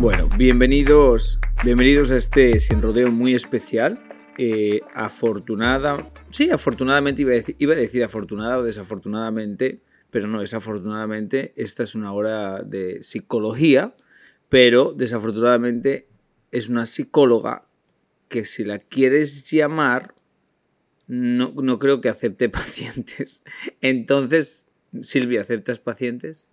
Bueno, bienvenidos, bienvenidos a este sin rodeo muy especial. Eh, afortunada, sí, afortunadamente iba a, decir, iba a decir afortunada o desafortunadamente, pero no, desafortunadamente esta es una hora de psicología, pero desafortunadamente es una psicóloga que si la quieres llamar, no, no creo que acepte pacientes. Entonces, Silvia, ¿aceptas pacientes?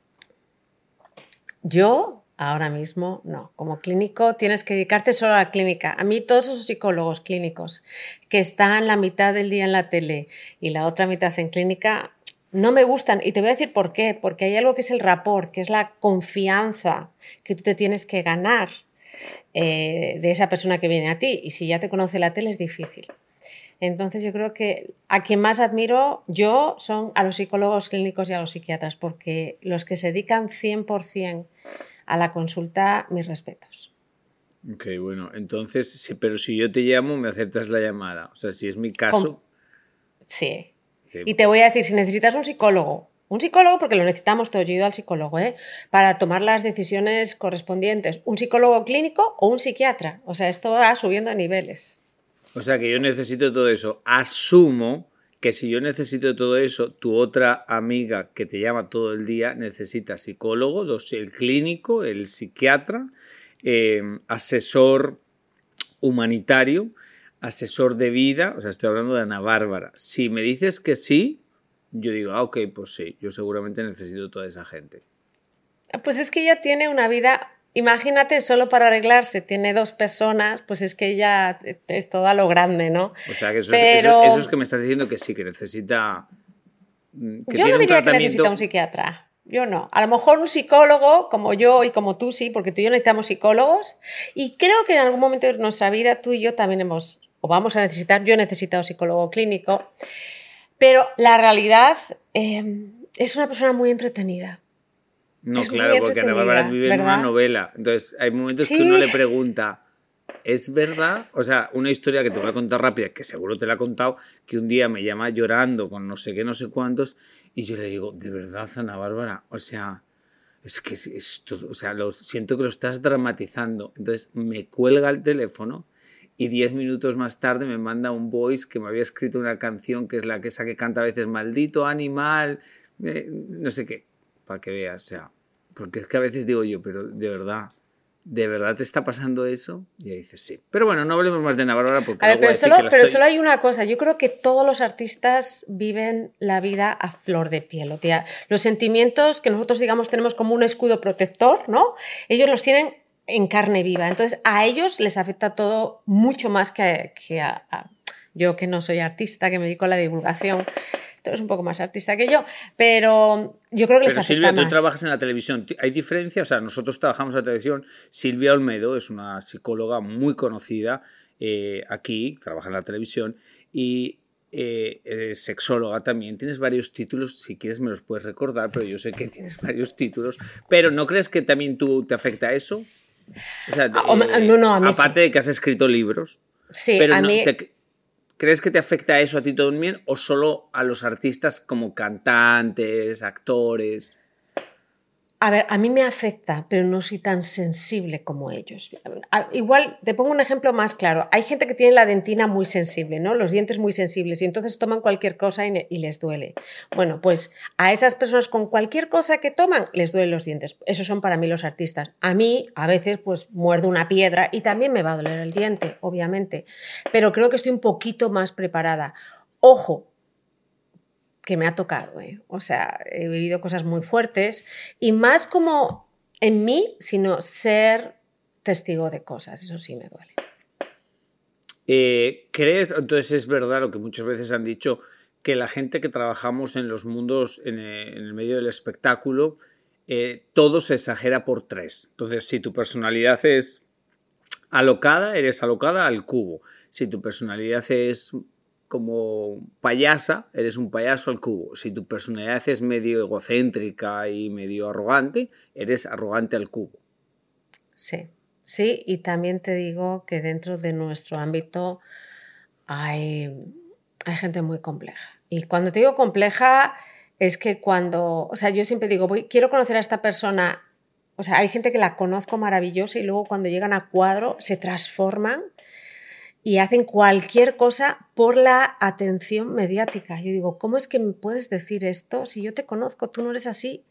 Yo ahora mismo no. Como clínico tienes que dedicarte solo a la clínica. A mí todos esos psicólogos clínicos que están la mitad del día en la tele y la otra mitad en clínica no me gustan. Y te voy a decir por qué. Porque hay algo que es el rapport, que es la confianza que tú te tienes que ganar eh, de esa persona que viene a ti. Y si ya te conoce la tele es difícil. Entonces yo creo que a quien más admiro yo son a los psicólogos clínicos y a los psiquiatras, porque los que se dedican 100% a la consulta, mis respetos. Ok, bueno, entonces, sí, pero si yo te llamo, me aceptas la llamada. O sea, si es mi caso. Sí. sí. Y te voy a decir, si necesitas un psicólogo, un psicólogo, porque lo necesitamos todos, yo he ido al psicólogo, ¿eh? para tomar las decisiones correspondientes. Un psicólogo clínico o un psiquiatra. O sea, esto va subiendo a niveles. O sea, que yo necesito todo eso. Asumo que si yo necesito todo eso, tu otra amiga que te llama todo el día necesita psicólogo, el clínico, el psiquiatra, eh, asesor humanitario, asesor de vida, o sea, estoy hablando de Ana Bárbara. Si me dices que sí, yo digo, ah, ok, pues sí, yo seguramente necesito toda esa gente. Pues es que ella tiene una vida Imagínate, solo para arreglarse tiene dos personas, pues es que ya es todo a lo grande, ¿no? O sea, que eso, es, que me estás diciendo que sí, que necesita... Mm, yo no diría que necesita un psiquiatra. Yo no. A lo mejor un psicólogo, como yo y como tú, sí, porque tú y yo necesitamos psicólogos. Y creo que en algún momento de nuestra vida tú y yo también hemos, o vamos a necesitar, yo he necesitado psicólogo clínico. Pero la realidad eh, es una persona muy entretenida. No, claro, porque Ana Bárbara vive en una novela. Entonces, hay momentos que uno le pregunta, ¿es verdad? O sea, una historia que te voy a contar rápida, que seguro te la he contado, que un día me llama llorando con no sé qué, no sé cuántos, y yo le digo, ¿de verdad, Ana Bárbara? O sea, es que es todo, o sea, lo, siento que lo estás dramatizando. Entonces, me cuelga el teléfono y diez minutos más tarde me manda un voice que me había escrito una canción que es la que esa que canta a veces maldito animal, eh, no sé qué para que veas, o sea, porque es que a veces digo yo, pero de verdad, ¿de verdad te está pasando eso? Y ahí dices, sí. Pero bueno, no hablemos más de Navarra porque... A ver, pero, solo, pero solo hay una cosa, yo creo que todos los artistas viven la vida a flor de piel. O sea, los sentimientos que nosotros, digamos, tenemos como un escudo protector, ¿no? Ellos los tienen en carne viva. Entonces, a ellos les afecta todo mucho más que, a, a yo que no soy artista, que me dedico a la divulgación es un poco más artista que yo, pero yo creo que les Silvia, tú trabajas en la televisión. ¿Hay diferencia? O sea, nosotros trabajamos en la televisión. Silvia Olmedo es una psicóloga muy conocida eh, aquí, trabaja en la televisión y eh, es sexóloga también. Tienes varios títulos, si quieres me los puedes recordar, pero yo sé que tienes varios títulos. Pero ¿no crees que también tú te afecta eso? O sea, ah, no, no, a mí aparte de que has escrito libros. Sí, a mí... ¿Crees que te afecta eso a ti también o solo a los artistas como cantantes, actores? A ver, a mí me afecta, pero no soy tan sensible como ellos. Igual, te pongo un ejemplo más claro. Hay gente que tiene la dentina muy sensible, ¿no? Los dientes muy sensibles y entonces toman cualquier cosa y, les duele. Bueno, pues a esas personas con cualquier cosa que toman les duelen los dientes. Esos son para mí los artistas. A mí, a veces, pues muerdo una piedra y también me va a doler el diente, obviamente. Pero creo que estoy un poquito más preparada. Ojo, que me ha tocado. ¿eh? O sea, he vivido cosas muy fuertes y más como en mí, sino ser testigo de cosas. Eso sí me duele. Eh, ¿Crees, entonces es verdad lo que muchas veces han dicho, que la gente que trabajamos en los mundos, en eh, el, medio del espectáculo, todo se exagera por tres? Entonces, si tu personalidad es alocada, eres alocada al cubo. Si tu personalidad es como payasa, eres un payaso al cubo. Si tu personalidad es medio egocéntrica y medio arrogante, eres arrogante al cubo. Sí, sí, y también te digo que dentro de nuestro ámbito hay, hay gente muy compleja. Y cuando te digo compleja, es que cuando, o sea, yo siempre digo, voy, quiero conocer a esta persona, o sea, hay gente que la conozco maravillosa y luego cuando llegan a cuadro se transforman y hacen cualquier cosa por la atención mediática. Yo digo, ¿cómo es que me puedes decir esto si yo te conozco, tú no eres así?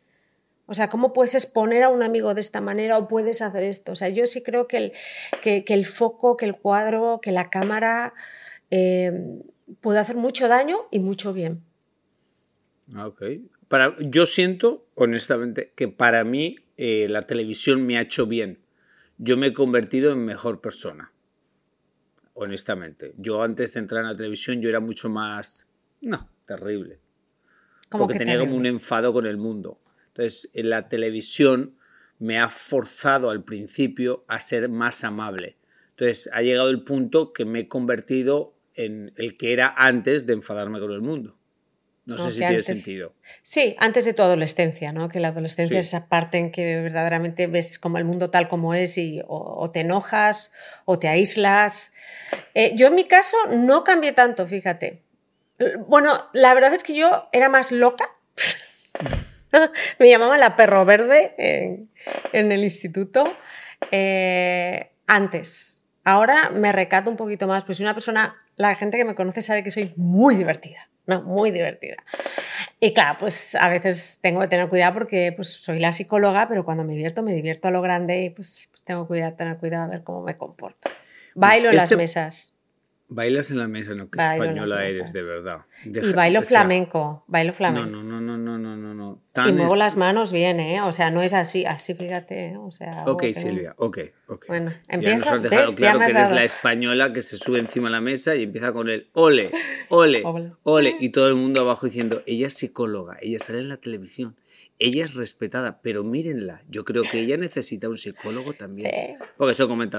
O sea, ¿cómo puedes exponer a un amigo de esta manera o puedes hacer esto? O sea, yo sí creo que el, foco, que el cuadro, que la cámara eh, puede hacer mucho daño y mucho bien. Ah, ok. Para, yo siento, honestamente, que para mí eh, la televisión me ha hecho bien. Yo me he convertido en mejor persona honestamente. Yo antes de entrar en la televisión yo era mucho más, no, terrible. porque tenía como un enfado con el mundo. Entonces, en la televisión me ha forzado al principio a ser más amable. Entonces, ha llegado el punto que me he convertido en el que era antes de enfadarme con el mundo. No sé si tiene sentido. Sí, antes de tu adolescencia, ¿no? Que la adolescencia es esa parte en que verdaderamente ves como el mundo tal como es y o, te enojas o te aíslas. Eh, yo en mi caso no cambié tanto, fíjate. Bueno, la verdad es que yo era más loca. Me llamaban la perro verde en, el instituto eh, antes. Ahora me recato un poquito más, pues soy una persona, la gente que me conoce sabe que soy muy divertida no, muy divertida. Y claro, pues a veces tengo que tener cuidado porque pues, soy la psicóloga, pero cuando me divierto, me divierto a lo grande y pues, pues tengo que tener cuidado a ver cómo me comporto. Bailo en las mesas. Bailas en la mesa, no, que española eres, de verdad. y bailo flamenco, bailo flamenco. No, no, no, y muevo las manos bien, ¿eh? O sea, no es así, así fíjate, ¿eh? o sea... Ok, Silvia, ok, ok. Bueno, empieza, ya nos has dejado claro que eres la española que se sube encima de la mesa y empieza con el ole, ole, ole, ole, y todo el mundo abajo diciendo, ella es psicóloga, ella sale en la televisión, ella es respetada, pero mírenla, yo creo que ella necesita un psicólogo también. Sí. Porque eso comenta.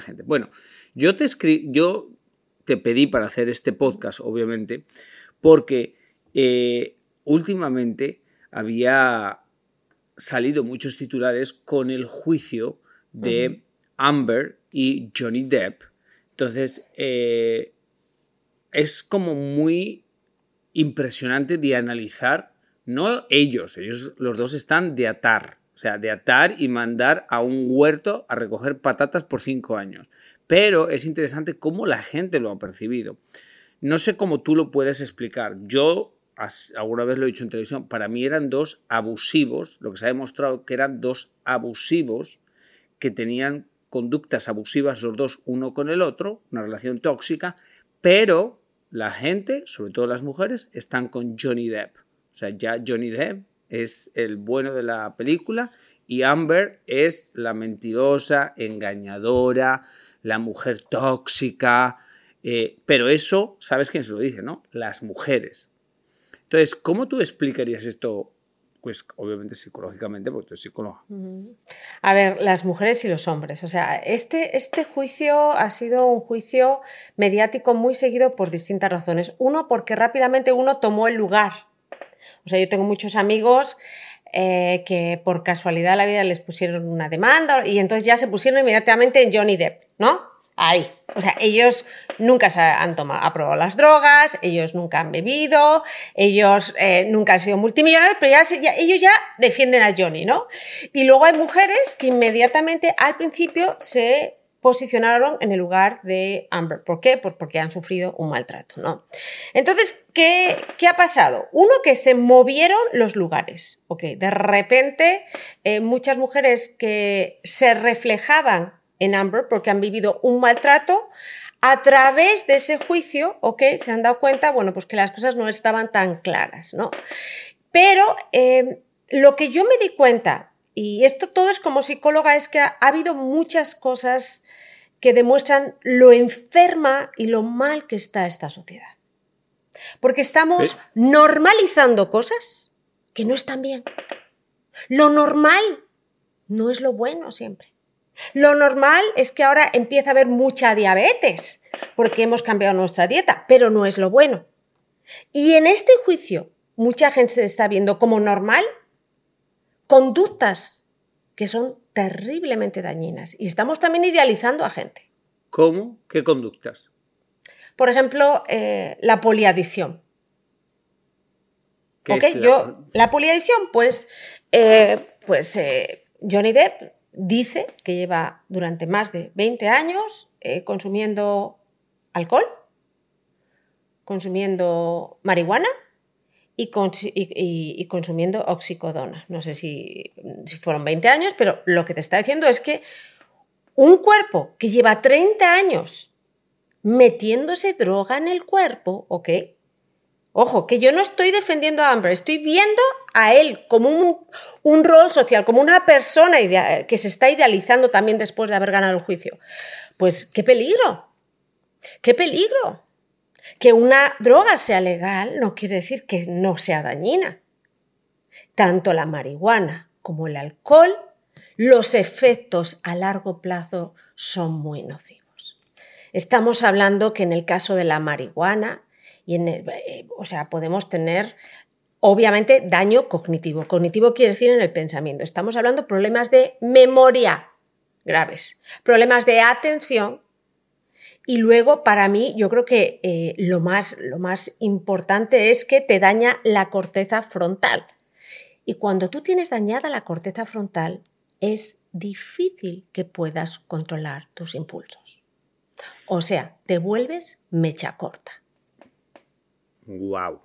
gente. Bueno, yo te, yo te pedí para hacer este podcast, obviamente, porque eh, últimamente había salido muchos titulares con el juicio de Amber y Johnny Depp. Entonces, eh, es como muy impresionante de analizar, no ellos, ellos los dos están de atar, o sea, de atar y mandar a un huerto a recoger patatas por cinco años. Pero es interesante cómo la gente lo ha percibido. No sé cómo tú lo puedes explicar. Yo alguna vez lo he dicho en televisión, para mí eran dos abusivos, lo que se ha demostrado que eran dos abusivos que tenían conductas abusivas los dos uno con el otro, una relación tóxica, pero la gente, sobre todo las mujeres, están con Johnny Depp. O sea, ya Johnny Depp es el bueno de la película y Amber es la mentirosa, engañadora, la mujer tóxica. Eh, pero eso, ¿sabes quién se lo dice, no? Las mujeres. Entonces, ¿cómo tú explicarías esto? Pues obviamente psicológicamente, porque tú eres psicóloga. A ver, las mujeres y los hombres. O sea, este, este juicio ha sido un juicio mediático muy seguido por distintas razones. Uno, porque rápidamente uno tomó el lugar. O sea, yo tengo muchos amigos eh, que por casualidad de la vida les pusieron una demanda y entonces ya se pusieron inmediatamente en Johnny Depp, ¿no? Ahí. O sea, ellos nunca se han tomado, probado las drogas, ellos nunca han bebido, ellos eh, nunca han sido multimillonarios, pero ellos ya defienden a Johnny, ¿no? Y luego hay mujeres que inmediatamente al principio se posicionaron en el lugar de Amber. ¿Por qué? Pues porque han sufrido un maltrato, ¿no? Entonces, ¿qué, ¿qué ha pasado? Uno, que se movieron los lugares, ¿ok? De repente, eh, muchas mujeres que se reflejaban en Amber porque han vivido un maltrato, a través de ese juicio, ¿ok? Se han dado cuenta, bueno, pues que las cosas no estaban tan claras, ¿no? Pero eh, lo que yo me di cuenta y esto todo es como psicóloga, es que ha, habido muchas cosas que demuestran lo enferma y lo mal que está esta sociedad. Porque estamos normalizando cosas que no están bien. Lo normal no es lo bueno siempre. Lo normal es que ahora empieza a haber mucha diabetes porque hemos cambiado nuestra dieta, pero no es lo bueno. Y en este juicio, mucha gente se está viendo como normal conductas que son terriblemente dañinas y estamos también idealizando a gente. ¿Cómo? ¿Qué conductas? Por ejemplo, eh, la poliadicción. ¿Qué la... Yo, la poliadicción, pues, eh, pues eh, Johnny Depp dice que lleva durante más de 20 años consumiendo alcohol, consumiendo marihuana y, consumiendo oxicodona. No sé si, si fueron 20 años, pero lo que te está diciendo es que un cuerpo que lleva 30 años metiéndose droga en el cuerpo, ¿ok? Ojo, que yo no estoy defendiendo a Amber, estoy viendo a él como un, un rol social, como una persona que se está idealizando también después de haber ganado el juicio. Pues qué peligro, qué peligro. Que una droga sea legal no quiere decir que no sea dañina. Tanto la marihuana como el alcohol, los efectos a largo plazo son muy nocivos. Estamos hablando que en el caso de la marihuana, y en eh, o sea, podemos tener obviamente daño cognitivo. Cognitivo quiere decir en el pensamiento. Estamos hablando problemas de memoria graves, problemas de atención y luego, para mí, yo creo que eh, lo, más, lo más importante es que te daña la corteza frontal. Y cuando tú tienes dañada la corteza frontal, es difícil que puedas controlar tus impulsos. O sea, te vuelves mecha corta. Wow.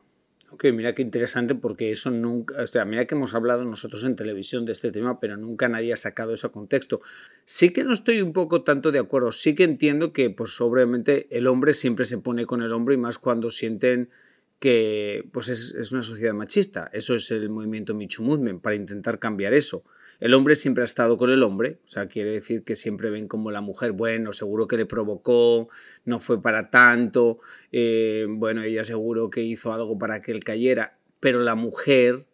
Ok, mira qué interesante porque eso nunca, o sea, mira que hemos hablado nosotros en televisión de este tema, pero nunca nadie ha sacado eso a contexto. Sí que no estoy un poco tanto de acuerdo, sí que entiendo que pues obviamente el hombre siempre se pone con el hombre y más cuando sienten que pues es, es una sociedad machista. Eso es el movimiento Michu Movement, para intentar cambiar eso. El hombre siempre ha estado con el hombre, o sea, quiere decir que siempre ven como la mujer, bueno, seguro que le provocó, no fue para tanto, eh, bueno, ella seguro que hizo algo para que él cayera, pero la mujer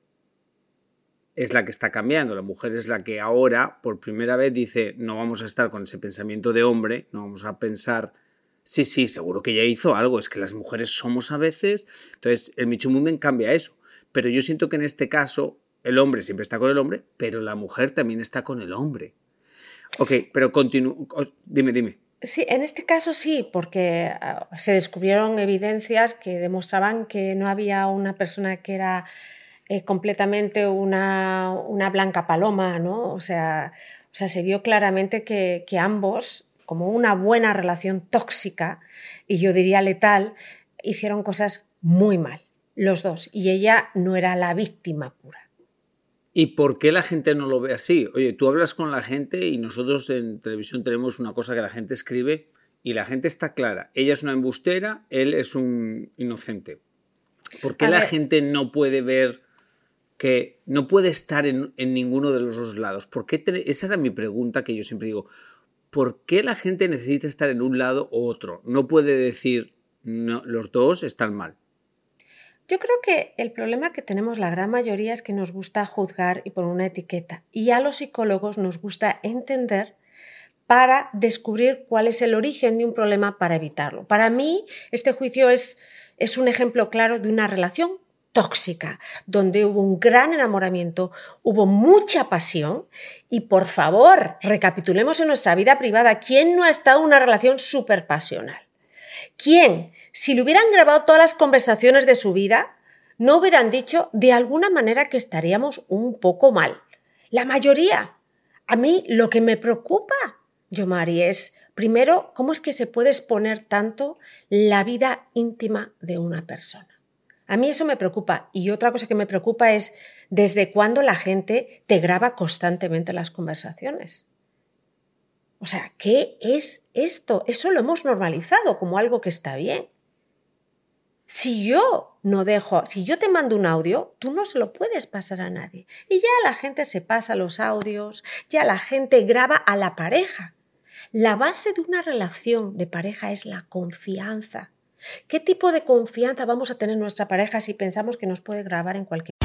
es la que está cambiando, la mujer es la que ahora por primera vez dice, no vamos a estar con ese pensamiento de hombre, no vamos a pensar, sí, sí, seguro que ella hizo algo, es que las mujeres somos a veces, entonces el Michumunden cambia eso, pero yo siento que en este caso el hombre siempre está con el hombre, pero la mujer también está con el hombre. Ok, pero continúo. Dime, dime. Sí, en este caso sí, porque ah, se descubrieron evidencias que demostraban que no había una persona que era eh, completamente una, blanca paloma, ¿no? O sea, o sea se vio claramente que, que ambos, como una buena relación tóxica, y yo diría letal, hicieron cosas muy mal los dos. Y ella no era la víctima pura. ¿Y por qué la gente no lo ve así? Oye, tú hablas con la gente y nosotros en televisión tenemos una cosa que la gente escribe y la gente está clara. Ella es una embustera, él es un inocente. ¿Por qué la gente no puede ver que no puede estar en, ninguno de los dos lados? ¿Por qué Esa era mi pregunta que yo siempre digo. ¿Por qué la gente necesita estar en un lado u otro? No puede decir no, los dos están mal. Yo creo que el problema que tenemos la gran mayoría es que nos gusta juzgar y poner una etiqueta. Y a los psicólogos nos gusta entender para descubrir cuál es el origen de un problema para evitarlo. Para mí, este juicio es, es un ejemplo claro de una relación tóxica, donde hubo un gran enamoramiento, hubo mucha pasión y por favor, recapitulemos en nuestra vida privada, ¿quién no ha estado en una relación súper pasional? ¿Quién, si le hubieran grabado todas las conversaciones de su vida, no hubieran dicho de alguna manera que estaríamos un poco mal? La mayoría. A mí lo que me preocupa, Yomari, es, primero, cómo es que se puede exponer tanto la vida íntima de una persona. A mí eso me preocupa. Y otra cosa que me preocupa es desde cuándo la gente te graba constantemente las conversaciones. O sea, ¿qué es esto? Eso lo hemos normalizado como algo que está bien. Si yo no dejo, si yo te mando un audio, tú no se lo puedes pasar a nadie. Y ya la gente se pasa los audios, ya la gente graba a la pareja. La base de una relación de pareja es la confianza. ¿Qué tipo de confianza vamos a tener en nuestra pareja si pensamos que nos puede grabar en cualquier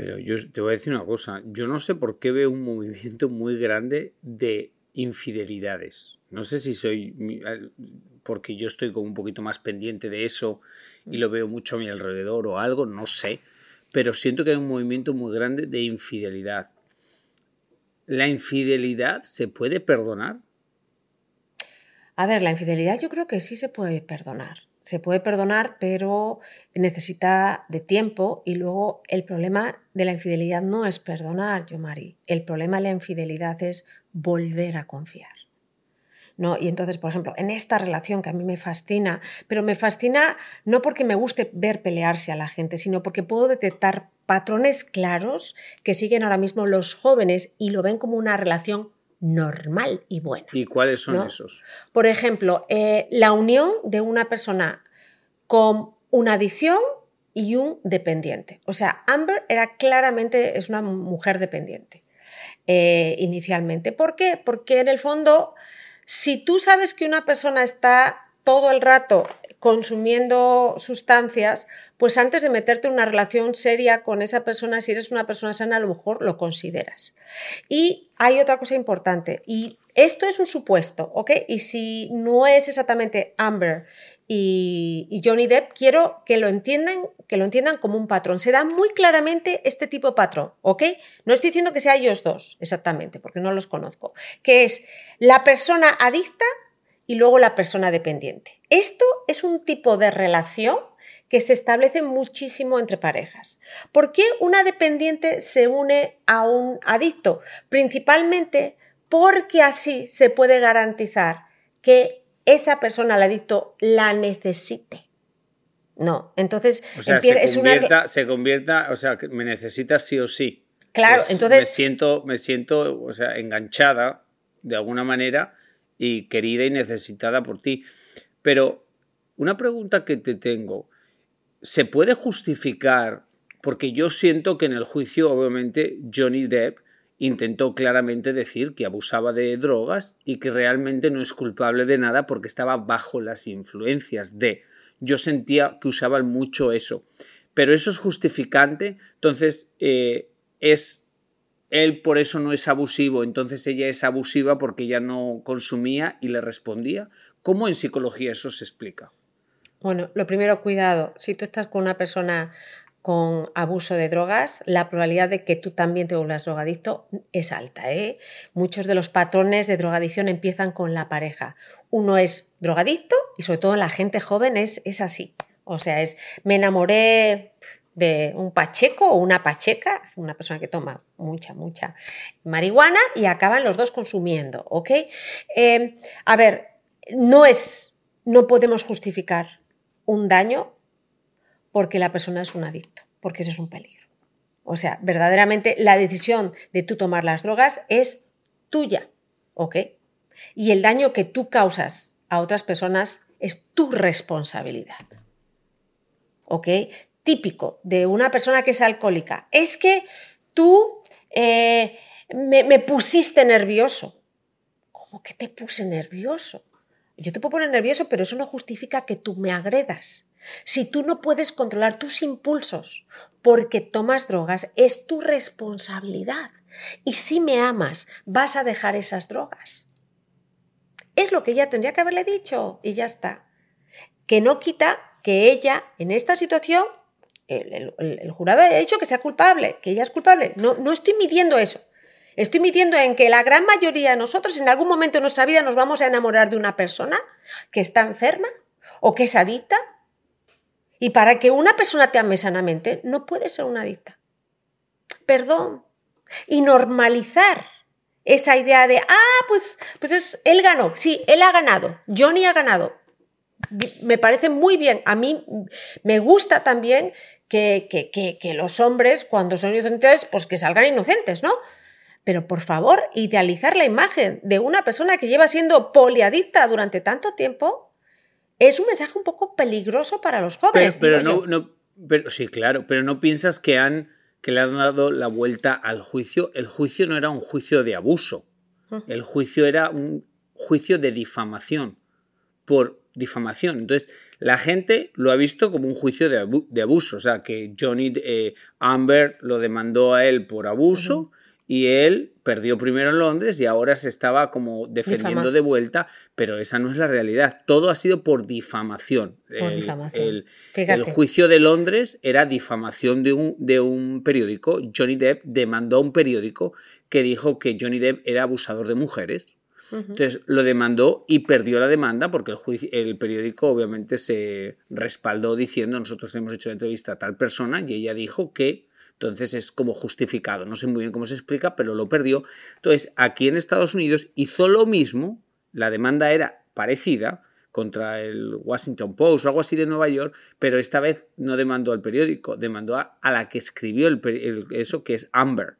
Pero yo te voy a decir una cosa, yo no sé por qué veo un movimiento muy grande de infidelidades. No sé si soy porque yo estoy como un poquito más pendiente de eso y lo veo mucho a mi alrededor o algo, no sé, pero siento que hay un movimiento muy grande de infidelidad. ¿La infidelidad se puede perdonar? A ver, la infidelidad yo creo que sí se puede perdonar se puede perdonar, pero necesita de tiempo y luego el problema de la infidelidad no es perdonar, yo Mari. El problema de la infidelidad es volver a confiar. ¿No? Y entonces, por ejemplo, en esta relación que a mí me fascina, pero me fascina no porque me guste ver pelearse a la gente, sino porque puedo detectar patrones claros que siguen ahora mismo los jóvenes y lo ven como una relación normal y buena. ¿Y cuáles son esos? Por ejemplo, eh, la unión de una persona con una adicción y un dependiente. O sea, Amber era claramente, es una mujer dependiente eh, inicialmente. ¿Por qué? Porque en el fondo, si tú sabes que una persona está todo el rato consumiendo sustancias, pues antes de meterte en una relación seria con esa persona, si eres una persona sana, a lo mejor lo consideras. Y hay otra cosa importante, y esto es un supuesto, ¿ok? Y si no es exactamente Amber y, Johnny Depp, quiero que lo entiendan, que lo entiendan como un patrón. Se da muy claramente este tipo de patrón, ¿ok? No estoy diciendo que sea ellos dos, exactamente, porque no los conozco. Que es la persona adicta y luego la persona dependiente. Esto es un tipo de relación que se establece muchísimo entre parejas. ¿Por qué una dependiente se une a un adicto? Principalmente porque así se puede garantizar que esa persona, el adicto, la necesite. No, entonces o sea, se, convierta, se convierta, o sea, me necesita sí o sí. Claro, entonces me siento, me siento, o sea, enganchada de alguna manera y querida y necesitada por ti. Pero una pregunta que te tengo, ¿se puede justificar? Porque yo siento que en el juicio, obviamente, Johnny Depp intentó claramente decir que abusaba de drogas y que realmente no es culpable de nada porque estaba bajo las influencias de. Yo sentía que usaban mucho eso. Pero eso es justificante, entonces eh, es él por eso no es abusivo, entonces ella es abusiva porque ya no consumía y le respondía. ¿Cómo en psicología eso se explica? Bueno, lo primero, cuidado. Si tú estás con una persona con abuso de drogas, la probabilidad de que tú también te vuelvas drogadicto es alta. ¿eh? Muchos de los patrones de drogadicción empiezan con la pareja. Uno es drogadicto y sobre todo la gente joven es, es así. O sea, es me enamoré de un pacheco o una pacheca, una persona que toma mucha, mucha marihuana y acaban los dos consumiendo, ¿ok? Eh, a ver, no es, no podemos justificar un daño porque la persona es un adicto, porque eso es un peligro. O sea, verdaderamente la decisión de tú tomar las drogas es tuya, ¿ok? Y el daño que tú causas a otras personas es tu responsabilidad. ¿Ok? Típico de una persona que es alcohólica. Es que tú eh, me, me pusiste nervioso. ¿Cómo que te puse nervioso? Yo te puedo poner nervioso, pero eso no justifica que tú me agredas. Si tú no puedes controlar tus impulsos porque tomas drogas, es tu responsabilidad. Y si me amas, vas a dejar esas drogas. Es lo que ella tendría que haberle dicho y ya está. Que no quita que ella, en esta situación, el, jurado ha dicho que sea culpable, que ella es culpable. No, no estoy midiendo eso. Estoy midiendo en que la gran mayoría de nosotros en algún momento de nuestra vida nos vamos a enamorar de una persona que está enferma o que es adicta y para que una persona te ame sanamente, no puede ser una adicta. Perdón. Y normalizar esa idea de, ah, pues, pues es, él ganó. Sí, él ha ganado. Johnny ha ganado. Me parece muy bien. A mí me gusta también que, que, que, que los hombres, cuando son inocentes, pues que salgan inocentes, ¿no? Pero por favor, idealizar la imagen de una persona que lleva siendo poliadicta durante tanto tiempo, es un mensaje un poco peligroso para los jóvenes. Pero, no, no, pero sí, claro, pero no piensas que han que le han dado la vuelta al juicio. El juicio no era un juicio de abuso. El juicio era un juicio de difamación por difamación. Entonces, la gente lo ha visto como un juicio de, abuso. O sea, que Johnny eh, Amber lo demandó a él por abuso y él perdió primero en Londres y ahora se estaba como defendiendo de vuelta, pero esa no es la realidad. Todo ha sido por difamación. Por el, difamación. El, juicio de Londres era difamación de un, de un periódico. Johnny Depp demandó a un periódico que dijo que Johnny Depp era abusador de mujeres. Entonces lo demandó y perdió la demanda porque el, el, periódico obviamente se respaldó diciendo nosotros hemos hecho la entrevista a tal persona y ella dijo que entonces es como justificado. No sé muy bien cómo se explica, pero lo perdió. Entonces, aquí en Estados Unidos hizo lo mismo. La demanda era parecida contra el Washington Post o algo así de Nueva York, pero esta vez no demandó al periódico, demandó a, la que escribió el, eso, que es Amber.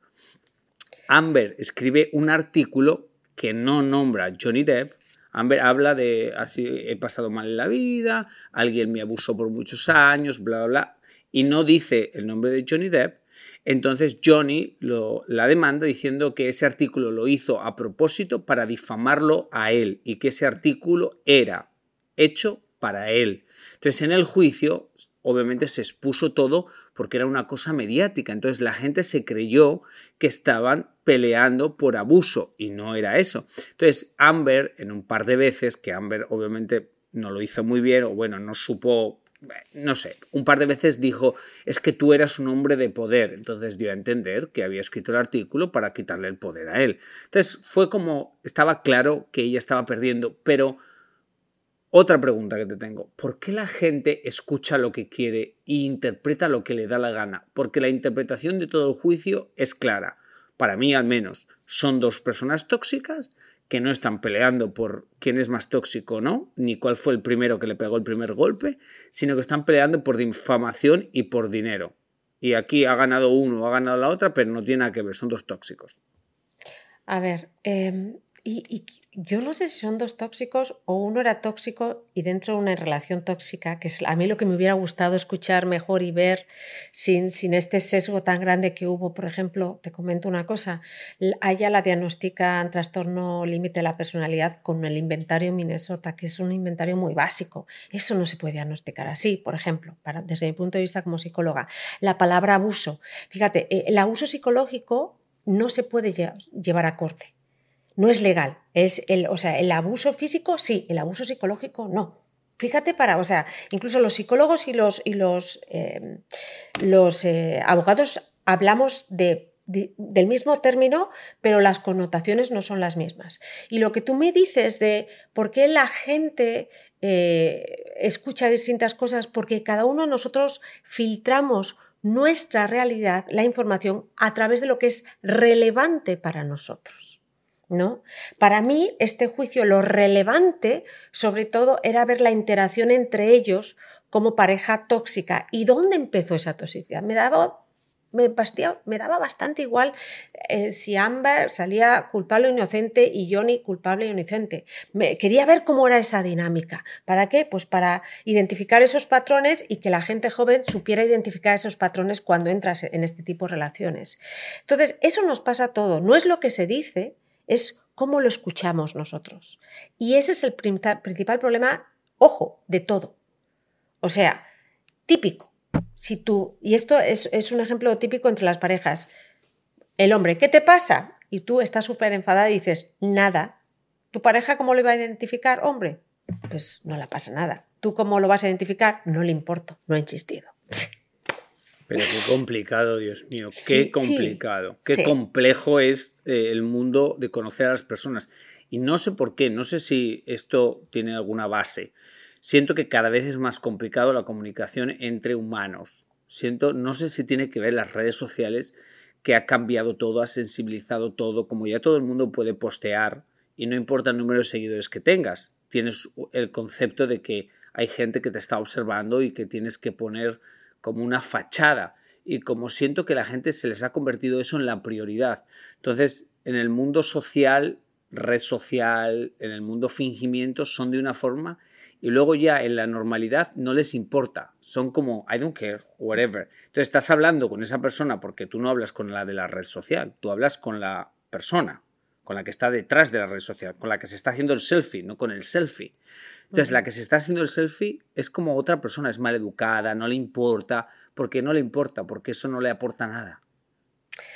Amber escribe un artículo que no nombra a Johnny Depp. Amber habla de así he pasado mal en la vida, alguien me abusó por muchos años, bla, bla, bla, y no dice el nombre de Johnny Depp, entonces Johnny lo, la demanda diciendo que ese artículo lo hizo a propósito para difamarlo a él y que ese artículo era hecho para él. Entonces en el juicio obviamente se expuso todo porque era una cosa mediática. Entonces la gente se creyó que estaban peleando por abuso y no era eso. Entonces Amber en un par de veces, que Amber obviamente no lo hizo muy bien o bueno, no supo no sé, un par de veces dijo, es que tú eras un hombre de poder. Entonces dio a entender que había escrito el artículo para quitarle el poder a él. Entonces fue como, estaba claro que ella estaba perdiendo, pero otra pregunta que te tengo, ¿por qué la gente escucha lo que quiere e interpreta lo que le da la gana? Porque la interpretación de todo el juicio es clara. Para mí al menos, son dos personas tóxicas que no están peleando por quién es más tóxico o no, ni cuál fue el primero que le pegó el primer golpe, sino que están peleando por difamación y por dinero. Y aquí ha ganado uno ha ganado la otra, pero no tiene nada que ver, son dos tóxicos. A ver, em, y, yo no sé si son dos tóxicos o uno era tóxico y dentro de una relación tóxica, que es a mí lo que me hubiera gustado escuchar mejor y ver sin, sin este sesgo tan grande que hubo. Por ejemplo, te comento una cosa, a ella la diagnostican trastorno límite de la personalidad con el inventario Minnesota, que es un inventario muy básico. Eso no se puede diagnosticar así, por ejemplo, para, desde mi punto de vista como psicóloga. La palabra abuso. Fíjate, eh, el abuso psicológico no se puede llevar a corte no es legal. Es el, o sea, el abuso físico sí, el abuso psicológico no. Fíjate para, o sea, incluso los psicólogos y los, y los, em, los eh, abogados hablamos de, del mismo término, pero las connotaciones no son las mismas. Y lo que tú me dices de por qué la gente eh, escucha distintas cosas, porque cada uno de nosotros filtramos nuestra realidad, la información, a través de lo que es relevante para nosotros. ¿No? Para mí, este juicio, lo relevante, sobre todo, era ver la interacción entre ellos como pareja tóxica. ¿Y dónde empezó esa toxicidad? Me daba, me, daba bastante igual eh, si Amber salía culpable o inocente y Johnny culpable o inocente. Me, quería ver cómo era esa dinámica. ¿Para qué? Pues para identificar esos patrones y que la gente joven supiera identificar esos patrones cuando entras en este tipo de relaciones. Entonces, eso nos pasa a todo. No es lo que se dice, es cómo lo escuchamos nosotros. Y ese es el principal problema, ojo, de todo. O sea, típico. Si tú, y esto es, es un ejemplo típico entre las parejas. El hombre, ¿qué te pasa? Y tú estás súper enfadada y dices, nada. ¿Tu pareja cómo lo iba a identificar? Hombre, pues no le pasa nada. ¿Tú cómo lo vas a identificar? No le importo, no ha insistido. Pero qué complicado, Dios mío, qué complicado, qué complejo es eh, el mundo de conocer a las personas. Y no sé por qué, no sé si esto tiene alguna base. Siento que cada vez es más complicado la comunicación entre humanos. Siento, no sé si tiene que ver las redes sociales, que ha cambiado todo, ha sensibilizado todo, como ya todo el mundo puede postear y no importa el número de seguidores que tengas, tienes el concepto de que hay gente que te está observando y que tienes que poner como una fachada y como siento que la gente se les ha convertido eso en la prioridad. Entonces, en el mundo social, red social, en el mundo fingimiento, son de una forma y luego ya en la normalidad no les importa. Son como, I don't care, whatever. Entonces estás hablando con esa persona porque tú no hablas con la de la red social, tú hablas con la persona, con la que está detrás de la red social, con la que se está haciendo el selfie, no con el selfie. Entonces, la que se está haciendo el selfie es como otra persona, es mal educada, no le importa, porque no le importa, porque eso no le aporta nada.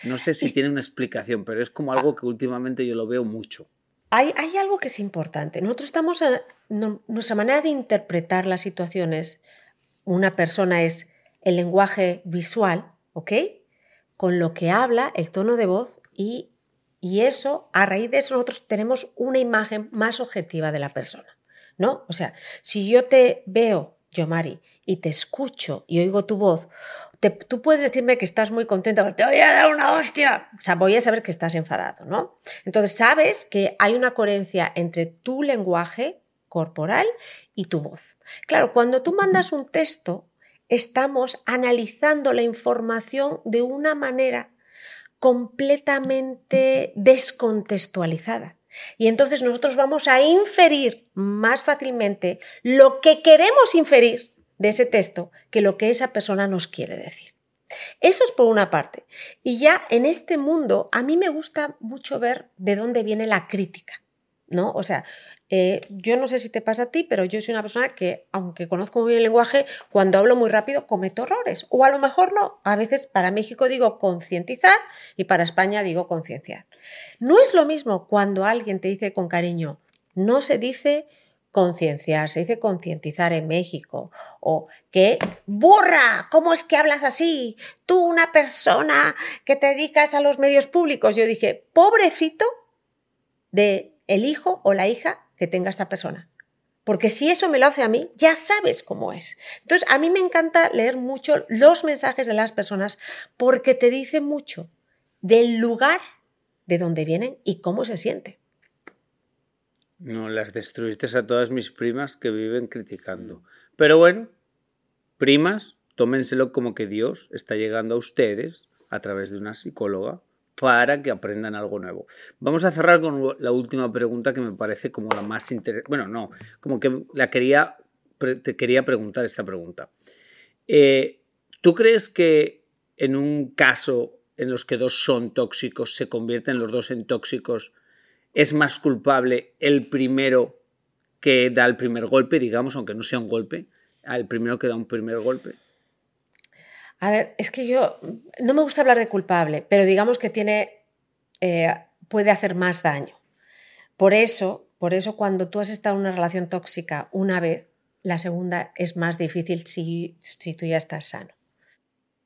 No sé si tiene una explicación, pero es como algo que últimamente yo lo veo mucho. Hay, hay algo que es importante. Nosotros estamos, a, nuestra manera de interpretar las situaciones, una persona es el lenguaje visual, ¿ok? Con lo que habla, el tono de voz y, y eso, a raíz de eso nosotros tenemos una imagen más objetiva de la persona. ¿no? O sea, si yo te veo, yo Mari, y te escucho y oigo tu voz, tú puedes decirme que estás muy contenta, pero te voy a dar una hostia. O sea, voy a saber que estás enfadado, ¿no? Entonces, sabes que hay una coherencia entre tu lenguaje corporal y tu voz. Claro, cuando tú mandas un texto, estamos analizando la información de una manera completamente descontextualizada. Y entonces nosotros vamos a inferir más fácilmente lo que queremos inferir de ese texto que lo que esa persona nos quiere decir. Eso es por una parte. Y ya en este mundo a mí me gusta mucho ver de dónde viene la crítica. ¿no? O sea, eh, yo no sé si te pasa a ti, pero yo soy una persona que, aunque conozco muy bien el lenguaje, cuando hablo muy rápido cometo errores. O a lo mejor no. A veces para México digo concientizar y para España digo concienciar. No es lo mismo cuando alguien te dice con cariño, no se dice concienciar, se dice concientizar en México. O que, burra, ¿cómo es que hablas así? Tú, una persona que te dedicas a los medios públicos. Yo dije, pobrecito de el hijo o la hija que tenga esta persona. Porque si eso me lo hace a mí, ya sabes cómo es. Entonces, a mí me encanta leer mucho los mensajes de las personas porque te dice mucho del lugar de donde vienen y cómo se siente. No, las destruiste a todas mis primas que viven criticando. Pero bueno, primas, tómenselo como que Dios está llegando a ustedes a través de una psicóloga para que aprendan algo nuevo. Vamos a cerrar con la última pregunta que me parece como la más interesante. Bueno, no, como que la quería, te quería preguntar esta pregunta. Eh, ¿Tú crees que en un caso en los que dos son tóxicos, se convierten los dos en tóxicos, es más culpable el primero que da el primer golpe, digamos, aunque no sea un golpe, al primero que da un primer golpe? A ver, es que yo no me gusta hablar de culpable, pero digamos que tiene, eh, puede hacer más daño. Por eso, por eso cuando tú has estado en una relación tóxica una vez, la segunda es más difícil si, si tú ya estás sano.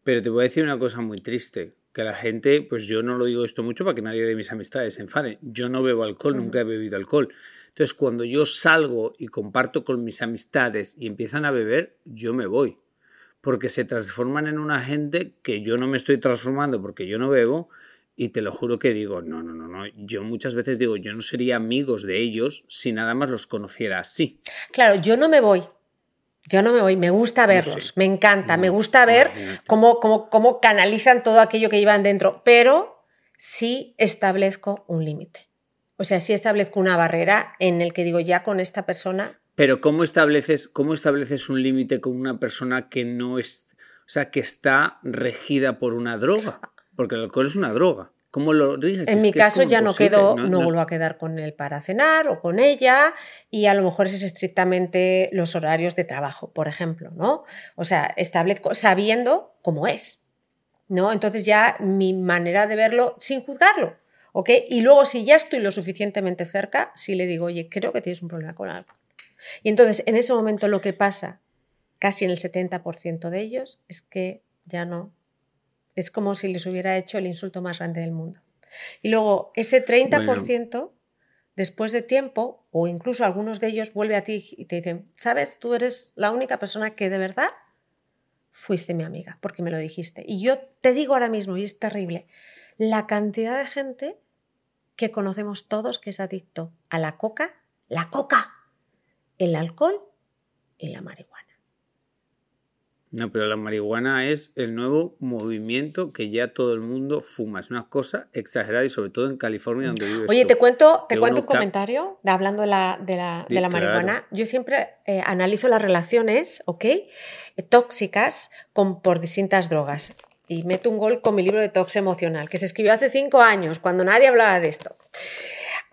Pero te voy a decir una cosa muy triste, que la gente, pues yo no lo digo esto mucho para que nadie de mis amistades se enfade. Yo no bebo alcohol, nunca he bebido alcohol. Entonces, cuando yo salgo y comparto con mis amistades y empiezan a beber, yo me voy porque se transforman en una gente que yo no me estoy transformando porque yo no bebo y te lo juro que digo, no, no, no, no, yo muchas veces digo, yo no sería amigos de ellos si nada más los conociera así. Claro, yo no me voy. Yo no me voy, me gusta verlos, me encanta, me gusta ver cómo, cómo, cómo canalizan todo aquello que llevan dentro, pero sí establezco un límite. O sea, sí establezco una barrera en el que digo, ya con esta persona pero ¿cómo estableces, cómo estableces un límite con una persona que no es, o sea, que está regida por una droga? Porque el alcohol es una droga. ¿Cómo lo riges? En mi caso ya no quedo, no, vuelvo a quedar con él para cenar o con ella y a lo mejor es estrictamente los horarios de trabajo, por ejemplo, ¿no? O sea, establezco sabiendo cómo es, ¿no? Entonces ya mi manera de verlo sin juzgarlo, ¿ok? Y luego si ya estoy lo suficientemente cerca, sí le digo, oye, creo que tienes un problema con algo. Y entonces, en ese momento lo que pasa, casi en el 70% de ellos, es que ya no. Es como si les hubiera hecho el insulto más grande del mundo. Y luego, ese 30%, después de tiempo, o incluso algunos de ellos, vuelve a ti y te dicen, sabes, tú eres la única persona que de verdad fuiste mi amiga, porque me lo dijiste. Y yo te digo ahora mismo, y es terrible, la cantidad de gente que conocemos todos que es adicto a la coca, la coca, el alcohol y la marihuana. No, pero la marihuana es el nuevo movimiento que ya todo el mundo fuma. Es una cosa exagerada y sobre todo en California donde vives. Oye, te cuento, te cuento un comentario de, hablando de la, de la, marihuana. Yo siempre eh, analizo las relaciones, ¿ok? tóxicas con, por distintas drogas. Y meto un gol con mi libro de Tox Emocional, que se escribió hace cinco años, cuando nadie hablaba de esto.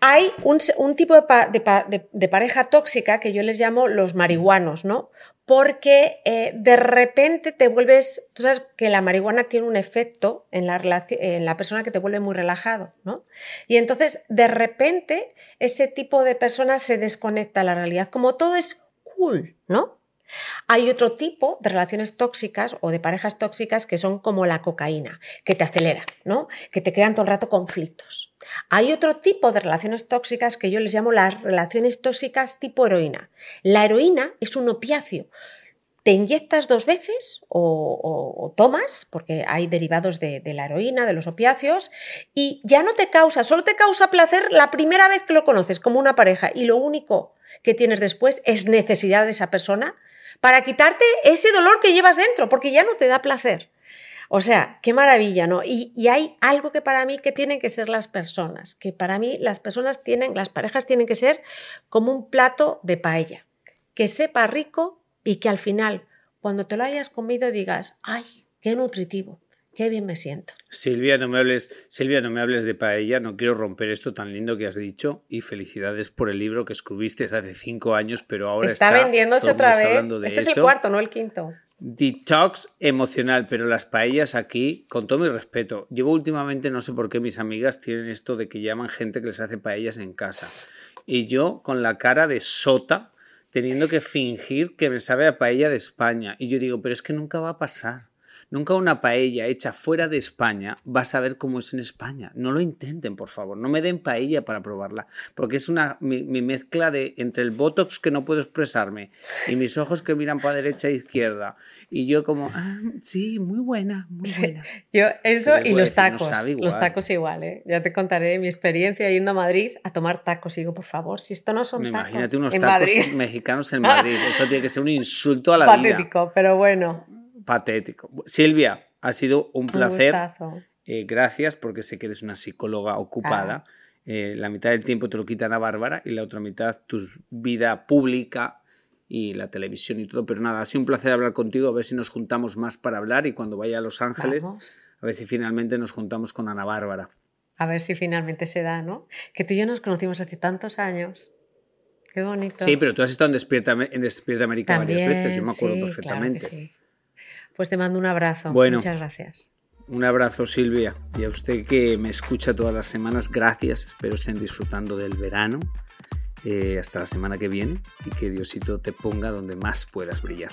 Hay un, tipo de, pareja tóxica que yo les llamo los marihuanos, ¿no? Porque eh, de repente te vuelves, tú sabes que la marihuana tiene un efecto en la, en la persona que te vuelve muy relajado, ¿no? Y entonces de repente ese tipo de persona se desconecta a la realidad, como todo es cool, ¿no? Hay otro tipo de relaciones tóxicas o de parejas tóxicas que son como la cocaína, que te acelera, ¿no? Que te crean todo el rato conflictos. Hay otro tipo de relaciones tóxicas que yo les llamo las relaciones tóxicas tipo heroína. La heroína es un opiáceo. Te inyectas dos veces o, tomas, porque hay derivados de, la heroína, de los opiáceos, y ya no te causa, solo te causa placer la primera vez que lo conoces como una pareja, y lo único que tienes después es necesidad de esa persona para quitarte ese dolor que llevas dentro, porque ya no te da placer. O sea, qué maravilla, ¿no? Y, hay algo que para mí que tienen que ser las personas, que para mí las personas tienen, las parejas tienen que ser como un plato de paella, que sepa rico y que al final, cuando te lo hayas comido, digas, ay, qué nutritivo, Qué bien me siento. Silvia, no me hables, Silvia, no me hables de paella, no quiero romper esto tan lindo que has dicho y felicidades por el libro que escribiste hace cinco años, pero ahora está, está vendiéndose otra vez. Este es el cuarto, no el quinto. Detox emocional, pero las paellas aquí, con todo mi respeto, llevo últimamente, no sé por qué mis amigas tienen esto de que llaman gente que les hace paellas en casa. Y yo con la cara de sota, teniendo que fingir que me sabe a paella de España. Y yo digo, pero es que nunca va a pasar. Nunca una paella hecha fuera de España vas a ver cómo es en España. No lo intenten, por favor. No me den paella para probarla. Porque es una mi, mezcla de entre el botox que no puedo expresarme y mis ojos que miran para derecha e izquierda. Y yo como, ah, sí, muy buena, muy buena. yo eso y los tacos. los tacos igual, ¿eh? Ya te contaré mi experiencia yendo a Madrid a tomar tacos. Y digo, por favor, si esto no son tacos Imagínate unos tacos mexicanos en Madrid. Eso tiene que ser un insulto a la vida. Patético, pero bueno patético. Silvia, ha sido un placer. eh, gracias porque sé que eres una psicóloga ocupada. Eh, la mitad del tiempo te lo quitan a Bárbara y la otra mitad tu vida pública y la televisión y todo. Pero nada, ha sido un placer hablar contigo, a ver si nos juntamos más para hablar y cuando vaya a Los Ángeles, a ver si finalmente nos juntamos con Ana Bárbara. A ver si finalmente se da, ¿no? Que tú y yo nos conocimos hace tantos años. Qué bonito. Sí, pero tú has estado en Despierta, en Despierta América varias veces, yo me acuerdo perfectamente. Pues te mando un abrazo. Muchas gracias. Un abrazo Silvia y a usted que me escucha todas las semanas, gracias, espero estén disfrutando del verano. Eh, hasta la semana que viene y que Diosito te ponga donde más puedas brillar.